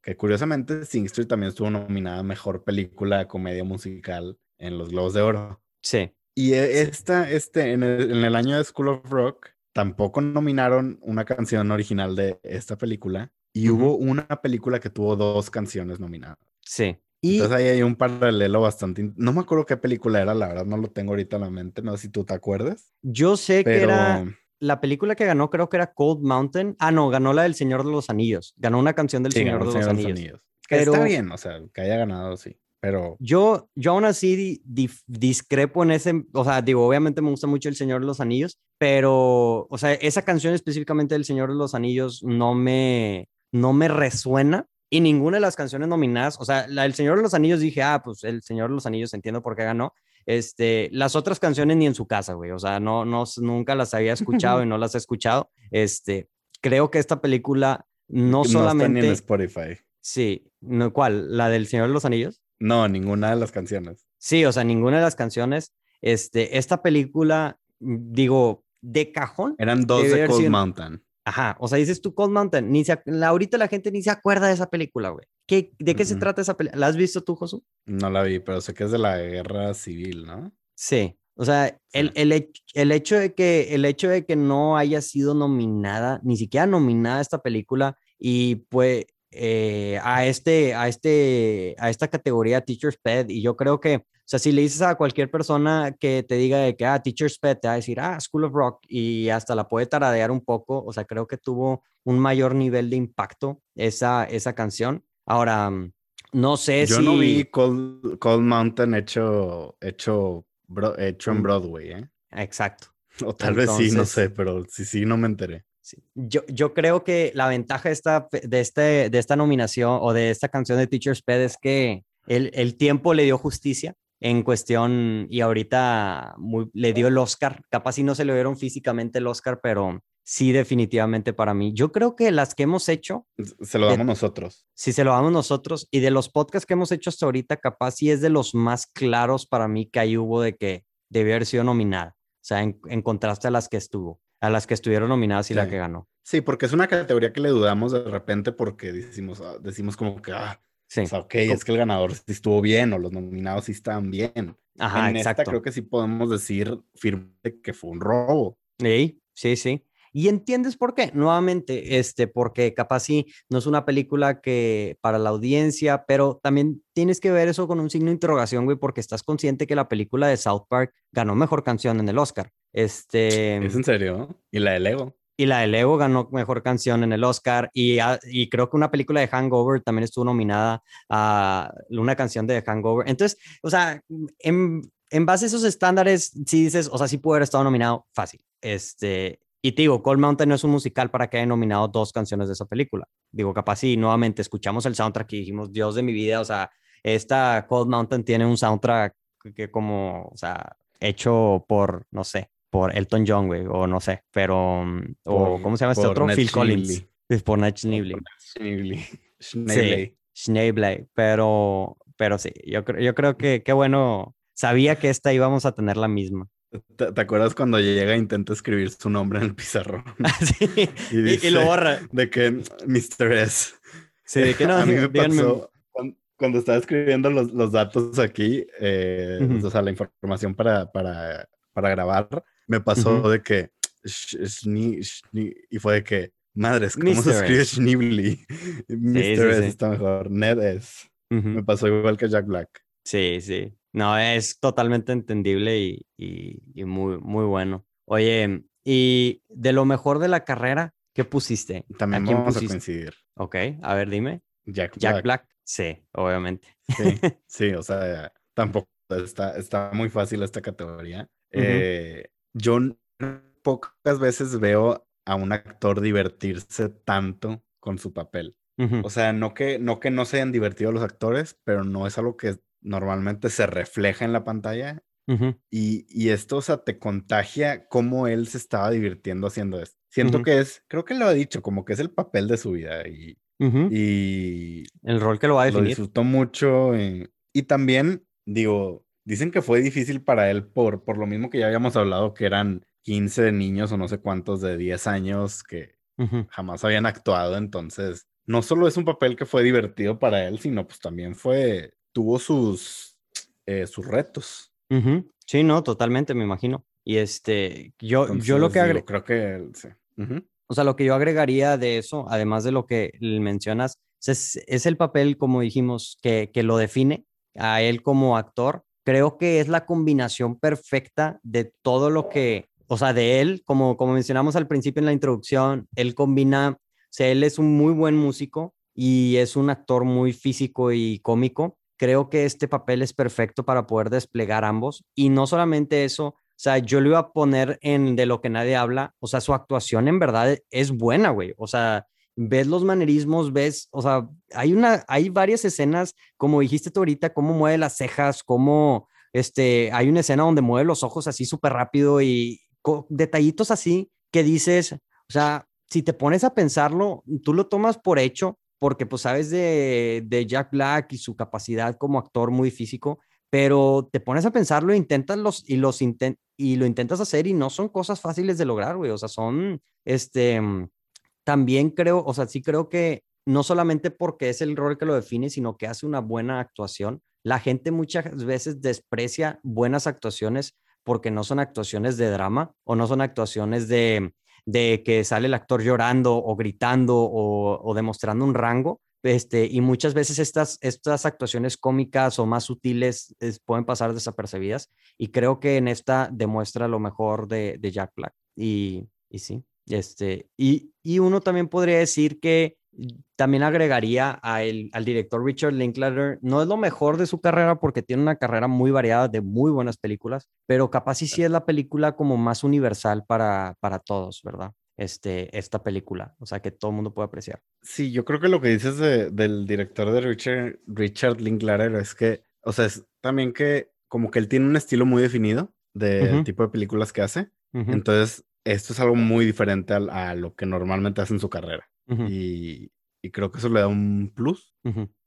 Que curiosamente Sing Street también estuvo nominada a Mejor Película de Comedia Musical en los Globos de Oro. Sí. Y e, esta, este, en el, en el año de School of Rock, tampoco nominaron una canción original de esta película. Y hubo una película que tuvo dos canciones nominadas. Sí. Y... Entonces ahí hay un paralelo bastante... No me acuerdo qué película era, la verdad no lo tengo ahorita en la mente, no sé si tú te acuerdas. Yo sé que era la película que ganó creo que era Cold Mountain. Ah, no, ganó la del Señor de los Anillos. Ganó una canción del Señor, de, los Anillos. Pero... Está bien, o sea, que haya ganado, sí. Pero... Yo, yo aún así discrepo en ese, o sea, digo, obviamente me gusta mucho El Señor de los Anillos, pero, o sea, esa canción específicamente del Señor de los Anillos no me, no me resuena y ninguna de las canciones nominadas, o sea, la del Señor de los Anillos dije, ah, pues El Señor de los Anillos entiendo por qué ganó, este, las otras canciones ni en su casa, güey. O sea, no, no, nunca las había escuchado y no las he escuchado. Este, creo que esta película no, solamente. Está en Spotify. Sí, no, ¿cuál? ¿La del Señor de los Anillos? No, ninguna de las canciones. Sí, o sea, ninguna de las canciones. Este, esta película, digo, de cajón. Eran dos de Cold Mountain. Ajá, o sea, dices tú Cold Mountain, ni se, ahorita la gente ni se acuerda de esa película, güey. ¿Qué, ¿De qué se trata esa película? ¿La has visto tú, Josu? No la vi, pero sé que es de la guerra civil, ¿no? Sí, o sea, el, el, el, hecho de que, el hecho de que no haya sido nominada, ni siquiera nominada esta película, y pues eh, a, este, a, este, a esta categoría Teacher's Pet, y yo creo que o sea, si le dices a cualquier persona que te diga de que, ah, Teacher's Pet, te va a decir, ah, School of Rock, y hasta la puede taradear un poco. O sea, creo que tuvo un mayor nivel de impacto esa, esa canción. Ahora, mm, no sé si... Yo no vi Cold, Mountain hecho, hecho, hecho en. Broadway, ¿eh? Exacto. O tal vez sí, no sé, pero sí, sí, no me enteré. Yo, yo creo que la ventaja de esta, de, este, de esta nominación o de esta canción de Teacher's Pet es que el, el tiempo le dio justicia en cuestión y ahorita le dio el Oscar. Capaz si no se le dieron físicamente el Oscar, pero sí definitivamente para mí. Yo creo que las que hemos hecho... Se lo damos nosotros. Sí, se lo damos nosotros. Y de los podcasts que hemos hecho hasta ahorita, capaz sí es de los más claros para mí que ahí hubo de que debió haber sido nominada. O sea, en, contraste a las que estuvo, a las que estuvieron nominadas y la que ganó. Sí, porque es una categoría que le dudamos de repente porque decimos, ah, decimos como que, ah, Sí. O sea, ok, es que el ganador sí estuvo bien o los nominados sí estaban bien. Ajá, en esta creo que sí podemos decir firme que fue un robo. Sí, sí, sí. Y entiendes por qué, nuevamente, este, porque capaz sí no es una película que para la audiencia, pero también tienes que ver eso con un signo de interrogación, güey, porque estás consciente que la película de South Park ganó mejor canción en el Oscar. Este. ¿Es en serio? ¿Y la de Lego? y la de Lego ganó mejor canción en el Oscar y, y, creo que una película de Hangover también estuvo nominada a una canción de Hangover. Entonces, o sea, en, en base a esos estándares, si dices, o sea, sí pudo haber estado nominado fácil. Este, y te digo, Cold Mountain no es un musical para que haya nominado dos canciones de esa película. Digo, capaz sí, nuevamente escuchamos el soundtrack y dijimos, Dios de mi vida, o sea, esta Cold Mountain tiene un soundtrack que como, o sea, hecho por, no sé, por Elton John, güey, o no sé, pero, mm, o ¿cómo se llama este otro? Phil Collins. Es por Nat Schneebly. Sí, Schneebly, pero, pero sí, yo, yo creo que qué bueno, sabía que esta íbamos a tener la misma. ¿Te, acuerdas cuando llega e intenta escribir su nombre en el pizarrón? sí, y, lo borra. De que Mr. S. Sí, de que no, a mí me pasó cuando, estaba escribiendo los, los datos aquí, eh, o sea, la información para, para, para grabar, me pasó de que y fue de que madres, ¿cómo se escribe Schneebly? Mr. S está mejor, Ned es. Me pasó igual que Jack Black. Sí, sí. No, es totalmente entendible y, y, muy, muy bueno. Oye, y de lo mejor de la carrera, ¿qué pusiste? También vamos a coincidir. Ok, a ver, dime. Jack, Jack Black. Sí, obviamente. Sí, sí, o sea, tampoco está, está muy fácil esta categoría. eh, yo pocas veces veo a un actor divertirse tanto con su papel. O sea, no que, no que no se hayan divertido los actores, pero no es algo que normalmente se refleja en la pantalla. y, y, esto, o sea, te contagia cómo él se estaba divirtiendo haciendo esto. Siento que es, creo que lo ha dicho, como que es el papel de su vida y, y el rol que lo va a definir. Lo disfrutó mucho y, y también, digo, Dicen que fue difícil para él por, por lo mismo que ya habíamos hablado, que eran 15 niños o no sé cuántos de 10 años que, jamás habían actuado, entonces no solo es un papel que fue divertido para él, sino pues también fue, tuvo sus, eh, sus retos. Sí, no, totalmente, me imagino. Y este, yo, yo lo que agregaría. Creo que sí. O sea, lo que yo agregaría de eso, además de lo que mencionas, es, es el papel, como dijimos, que, que lo define a él como actor. Creo que es la combinación perfecta de todo lo que, o sea, de él, como, como mencionamos al principio en la introducción, él combina, o sea, él es un muy buen músico y es un actor muy físico y cómico. Creo que este papel es perfecto para poder desplegar ambos. Y no solamente eso, o sea, yo lo iba a poner en de lo que nadie habla. O sea, su actuación en verdad es buena, güey. O sea, ves los manerismos, ves, o sea, hay una, hay varias escenas, como dijiste tú ahorita, cómo mueve las cejas, cómo, este, hay una escena donde mueve los ojos así súper rápido y detallitos así que dices, o sea, si te pones a pensarlo, tú lo tomas por hecho, porque pues sabes de, de Jack Black y su capacidad como actor muy físico, pero te pones a pensarlo, intentas los y los y lo intentas hacer y no son cosas fáciles de lograr, güey, o sea, son, este, mm, también creo, o sea, sí creo que no solamente porque es el rol que lo define, sino que hace una buena actuación. La gente muchas veces desprecia buenas actuaciones porque no son actuaciones de drama o no son actuaciones de, de que sale el actor llorando o gritando o, demostrando un rango, este, y muchas veces estas, estas actuaciones cómicas o más sutiles pueden pasar desapercibidas. Y creo que en esta demuestra lo mejor de, de Jack Black. Y, y sí, este, y, y, uno también podría decir que también agregaría a el, al director Richard Linklater, no es lo mejor de su carrera porque tiene una carrera muy variada de muy buenas películas, pero capaz sí, sí es la película como más universal para, para todos, ¿verdad? este, esta película, o sea, que todo el mundo puede apreciar. Sí, yo creo que lo que dices del director de Richard, Richard Linklater es que, o sea, es también que como que él tiene un estilo muy definido del tipo de películas que hace, entonces esto es algo muy diferente a, lo que normalmente hace en su carrera y, y, creo que eso le da un plus.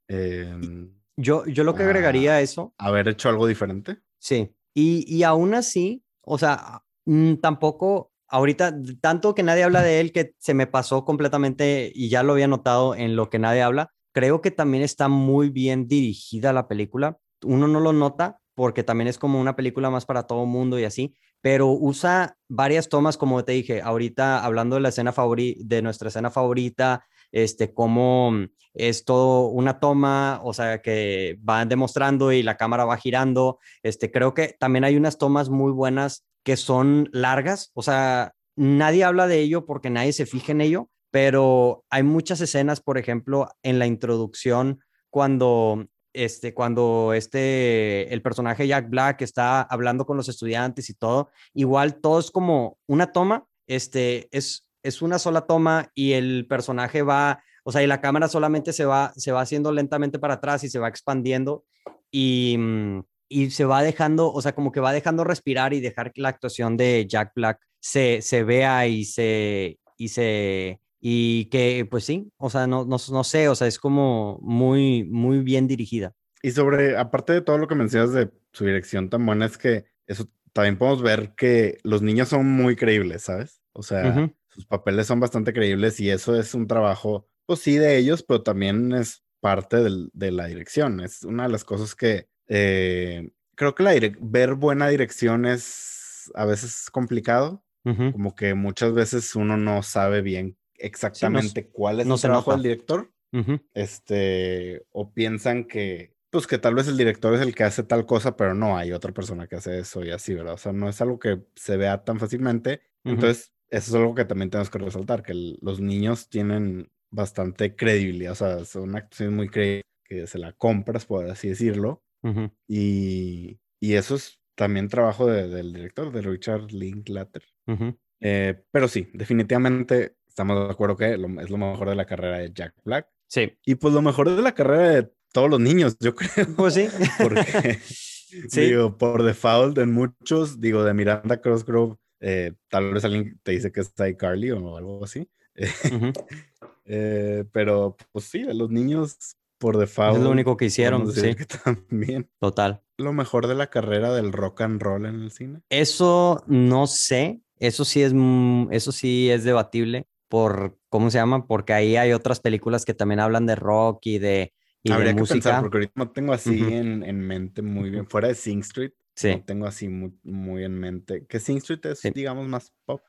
Em, yo, yo lo que agregaría a eso. Haber hecho algo diferente. Sí, y, y aún así, o sea, mm, tampoco ahorita, tanto que nadie habla de él que se me pasó completamente y ya lo había notado en lo que nadie habla, creo que también está muy bien dirigida la película. Uno no lo nota porque también es como una película más para todo mundo y así, pero usa varias tomas, como te dije, ahorita hablando de la escena favorita, de nuestra escena favorita, este, cómo es todo una toma, o sea, que van demostrando y la cámara va girando, este, creo que también hay unas tomas muy buenas que son largas, o sea, nadie habla de ello porque nadie se fija en ello, pero hay muchas escenas, por ejemplo, en la introducción cuando este cuando este el personaje Jack Black está hablando con los estudiantes y todo, igual todo es como una toma, este es es una sola toma y el personaje va, o sea, y la cámara solamente se va se va haciendo lentamente para atrás y se va expandiendo y mm, y se va dejando, o sea, como que va dejando respirar y dejar que la actuación de Jack Black se, se vea y se, y se, y que pues sí, o sea, no, no, no sé, o sea, es como muy, muy bien dirigida. Y sobre, aparte de todo lo que mencionas de su dirección tan buena, es que eso también podemos ver que los niños son muy creíbles, ¿sabes? O sea, sus papeles son bastante creíbles y eso es un trabajo, pues sí, de ellos, pero también es parte del, de la dirección. Es una de las cosas que eh, creo que la ver buena dirección es a veces complicado, como que muchas veces uno no sabe bien exactamente cuál es el trabajo del director, este, o piensan que, pues que tal vez el director es el que hace tal cosa, pero no hay otra persona que hace eso y así, ¿verdad? O sea, no es algo que se vea tan fácilmente. Entonces, eso es algo que también tenemos que resaltar, que los niños tienen bastante credibilidad, o sea, son actuaciones muy creíbles que se la compras, por así decirlo, y, y, eso es también trabajo del director, de Richard Linklater. Eh, pero sí, definitivamente estamos de acuerdo que es lo mejor de la carrera de Jack Black. Sí. Y pues lo mejor de la carrera de todos los niños, yo creo. Pues sí. Porque, digo, por default en muchos, digo, de Miranda Crossgrove, eh, tal vez alguien te dice que es Carly o algo así. Eh, pero pues sí, de los niños por default. Es lo único que hicieron, sí. también. Total. Lo mejor de la carrera del rock and roll en el cine. Eso no sé. Eso sí es, eso sí es debatible por, ¿cómo se llama? Porque ahí hay otras películas que también hablan de rock y de, y Habría de que música. pensar, porque ahorita no tengo así en, en mente muy bien. Fuera de Sing Street, Sí. no tengo así muy, muy en mente. Que Sing Street es, Sí. digamos, más pop.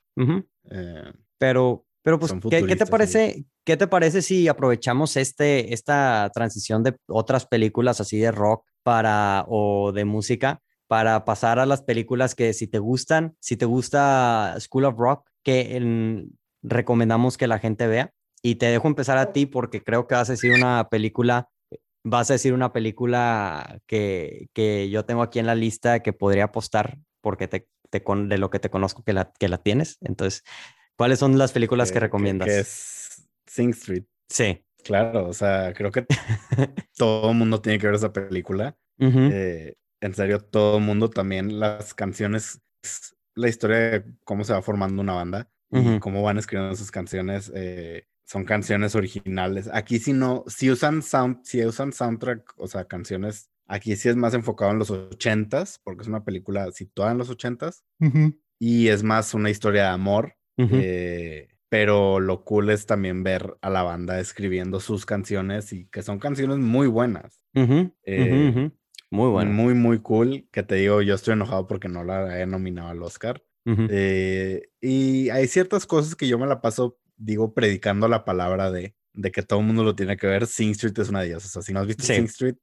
Eh, Pero, pero pues, ¿qué, qué te parece? ¿Qué te parece si aprovechamos este, esta transición de otras películas así de rock para o de música para pasar a las películas que si te gustan, si te gusta School of Rock, que en- recomendamos que la gente vea? Y te dejo empezar a ti porque creo que vas a decir una película, vas a decir una película que, que yo tengo aquí en la lista que podría apostar porque te, te con, de lo que te conozco que la, que la tienes. Entonces, ¿cuáles son las películas que, recomiendas? Que es Sing Street. Sí. Claro, o sea, creo que todo el mundo tiene que ver esa película. Eh, en serio, todo el mundo también, las canciones, es la historia de cómo se va formando una banda y Ujú. cómo van escribiendo sus canciones. eh, son canciones originales. Aquí si no, si usan sound, si usan soundtrack, o sea, canciones, aquí sí es más enfocado en los ochentas, porque es una película situada en los ochentas, y es más una historia de amor. ujú. eh, pero lo cool es también ver a la banda escribiendo sus canciones y que son canciones muy buenas. Ujú, ujú, eh, ujú. Muy bueno. Muy, muy cool. Que te digo, yo estoy enojado porque no la he nominado al Oscar. Eh, y hay ciertas cosas que yo me la paso, digo, predicando la palabra de, de que todo el mundo lo tiene que ver. Sing Street es una de ellas. O sea, si no has visto Sí. Sing Street,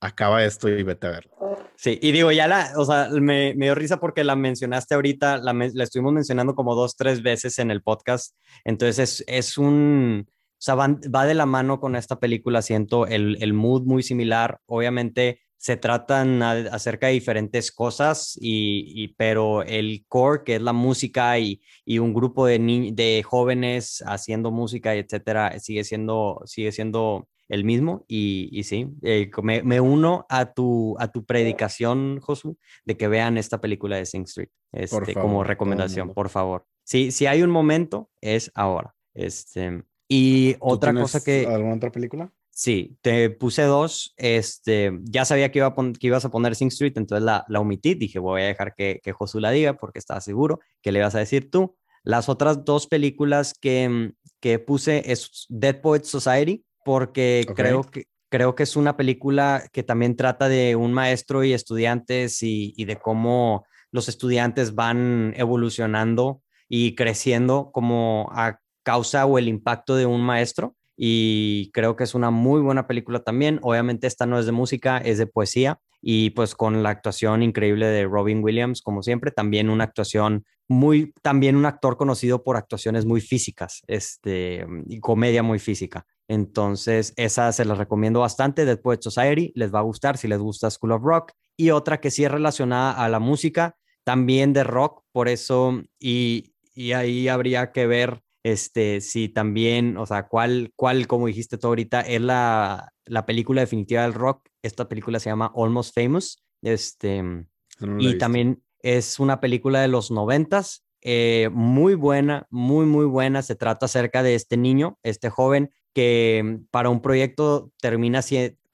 acaba esto y vete a verlo. Sí, y digo, ya la, o sea, me, me dio risa porque la mencionaste ahorita, la, la estuvimos mencionando como dos, tres veces en el podcast, entonces es, es un, o sea, van- va de la mano con esta película, siento el, el mood muy similar, obviamente se tratan a- acerca de diferentes cosas, y, y- pero el core, que es la música y, y un grupo de, ni- de jóvenes haciendo música, etcétera, sigue siendo, sigue siendo el mismo y, y sí, eh, me, me uno a tu, a tu predicación, Josu, de que vean esta película de Sing Street, este, favor, como recomendación, por favor. Sí, si hay un momento, es ahora. Este, y ¿Tú otra cosa que... ¿Alguna otra película? Sí, te puse dos. Este, ya sabía que, iba a pon- que ibas a poner Sing Street, entonces la, la omití. Dije, voy a dejar que, que Josu la diga porque estaba seguro que le ibas a decir tú. Las otras dos películas que, mm, que puse es Dead Poets Society, porque creo, que, creo que es una película que también trata de un maestro y estudiantes y, y de cómo los estudiantes van evolucionando y creciendo como a causa o el impacto de un maestro y creo que es una muy buena película también. Obviamente esta no es de música, es de poesía y pues con la actuación increíble de Robin Williams, como siempre, también una actuación muy, también un actor conocido por actuaciones muy físicas, este, y comedia muy física. Entonces, esa se las recomiendo bastante, Dead Poets Society, les va a gustar si les gusta School of Rock. Y otra que sí es relacionada a la música, también de rock, por eso, y, y ahí habría que ver este, si también, o sea, cuál, cuál, como dijiste tú ahorita, es la, la película definitiva del rock. Esta película se llama Almost Famous. Este, no y también es una película de los noventas, eh, muy buena, muy, muy buena. Se trata acerca de este niño, este joven, que para un proyecto termina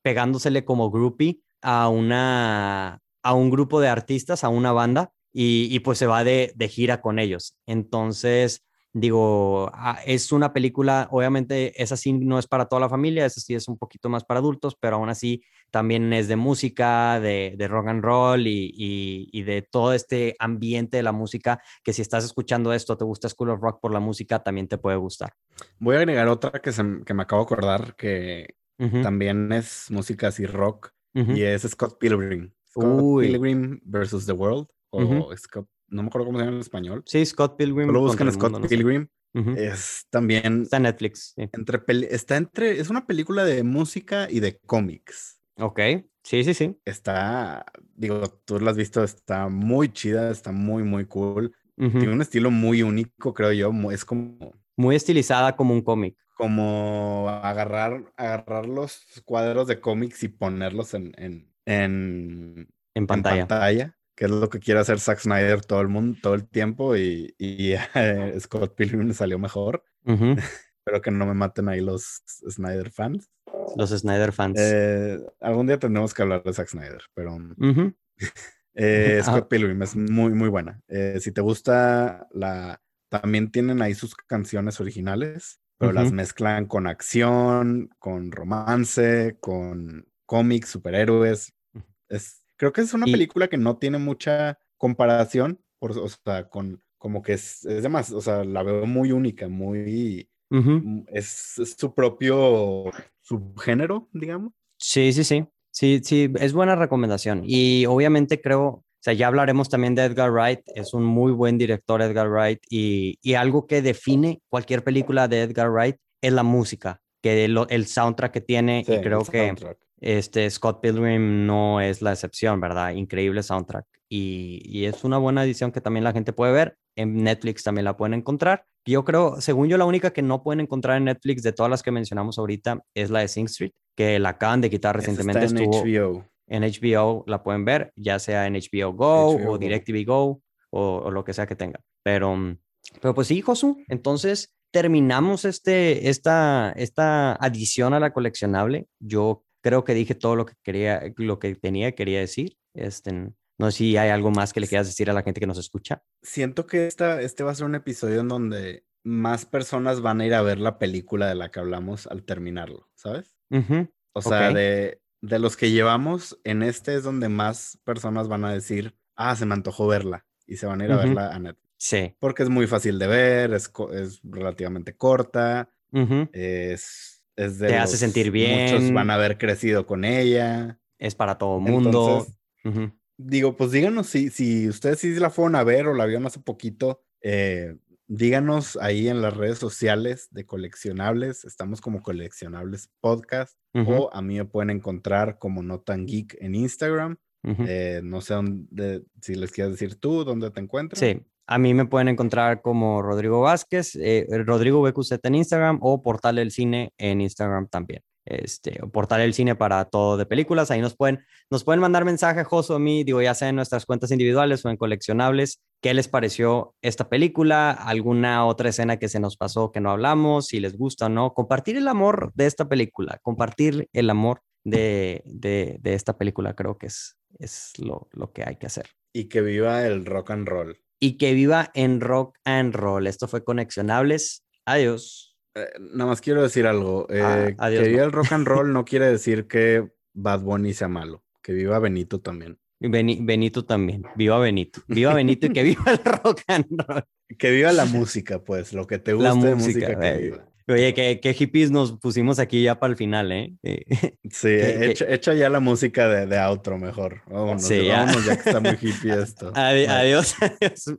pegándosele como groupie a, una, a un grupo de artistas, a una banda, y, y pues se va de, de gira con ellos. Entonces, digo, ah, es una película, obviamente esa sí no es para toda la familia, esa sí es un poquito más para adultos, pero aún así también es de música, de, de rock and roll y, y, y, de todo este ambiente de la música, que si estás escuchando esto, te gusta School of Rock por la música, también te puede gustar. Voy a agregar otra que, se, que me acabo de acordar, que Uh -huh. también es música así rock, Uh -huh. y es Scott Pilgrim. Scott Uy. Pilgrim versus The World, o Uh -huh. Scott, no me acuerdo cómo se llama en español. Sí, Scott Pilgrim. Solo buscan Scott no. Pilgrim. Es también Está en Netflix. sí. entre está entre es una película de música y de cómics. Ok. Sí, sí, sí. Está, digo, tú la has visto, está muy chida, está muy, muy cool. Tiene un estilo muy único, creo yo. Es como, Muy estilizada como un cómic. como agarrar, agarrar los cuadros de cómics y ponerlos en, en, en, En en pantalla. Que es lo que quiere hacer Zack Snyder todo el mundo, todo el tiempo, y, y eh, Scott Pilgrim le salió mejor. Espero que no me maten ahí los Snyder fans. Los Snyder fans. Eh, algún día tendremos que hablar de Zack Snyder, pero eh, Ajá. Scott Pilgrim es muy, muy buena. Si te gusta la... También tienen ahí sus canciones originales, pero las mezclan con acción, con romance, con cómics, superhéroes. Es, creo que es una película que no tiene mucha comparación, por, o sea, con como que es, es demás, o sea, la veo muy única, muy... es, es, su propio subgénero, digamos. Sí, sí, sí. Sí, sí, es buena recomendación. Y obviamente creo, o sea, ya hablaremos también de Edgar Wright, es un muy buen director Edgar Wright y, y algo que define cualquier película de Edgar Wright es la música, que el soundtrack que tiene y creo que este Scott Pilgrim no es la excepción, ¿verdad? Increíble soundtrack y, y es una buena edición que también la gente puede ver. En Netflix también la pueden encontrar. Yo creo, según yo, la única que no pueden encontrar en Netflix de todas las que mencionamos ahorita es la de Sing Street, que la acaban de quitar recientemente. en HBO. En HBO la pueden ver, ya sea en HBO Go o DirecTV Go o, lo que sea que tenga. Pero, pero pues sí, Josu, entonces terminamos este, esta, esta adición a la coleccionable. Yo creo que dije todo lo que quería, lo que tenía, quería decir. Este, no sé si hay algo más que le quieras decir a la gente que nos escucha. Siento que esta, este va a ser un episodio en donde más personas van a ir a ver la película de la que hablamos al terminarlo, ¿sabes? O sea, de, de los que llevamos, en este es donde más personas van a decir, ah, se me antojó verla y se van a ir a verla a Netflix. Sí. Porque es muy fácil de ver, es, es relativamente corta, es, es de... Te hace sentir bien. Muchos van a haber crecido con ella. Es para todo mundo. Entonces, digo, pues díganos si, si ustedes sí la fueron a ver o la vieron hace poquito, eh, díganos ahí en las redes sociales de coleccionables, estamos como coleccionables podcast, o a mí me pueden encontrar como Notan Geek en Instagram. Eh, no sé dónde, si les quieres decir tú, dónde te encuentras. Sí, a mí me pueden encontrar como Rodrigo Vázquez, eh, Rodrigo BQZ en Instagram o Portal del Cine en Instagram también este, portal el cine para todo de películas. Ahí nos pueden, nos pueden mandar mensaje, Josu, a mí, digo, ya sea en nuestras cuentas individuales o en coleccionables, qué les pareció esta película, alguna otra escena que se nos pasó que no hablamos, si les gusta o no. Compartir el amor de esta película, compartir el amor de, de, de esta película, creo que es, es lo, lo que hay que hacer. Y que viva el rock and roll. Y que viva en rock and roll. Esto fue Conexionables. Adiós. Eh, nada más quiero decir algo. Ah, eh, que viva el rock and roll no quiere decir que Bad Bunny sea malo. Que viva Benito también. Benito también. Viva Benito. Viva Benito y que viva el rock and roll. Que viva la música, pues, lo que te guste la música, que viva. Oye, ¿qué, hippies nos pusimos aquí ya para el final, ¿eh? Sí, echa, ya la música de, de outro mejor. Vámonos, sí, ya. vámonos ya que está muy hippie esto. adiós, adiós.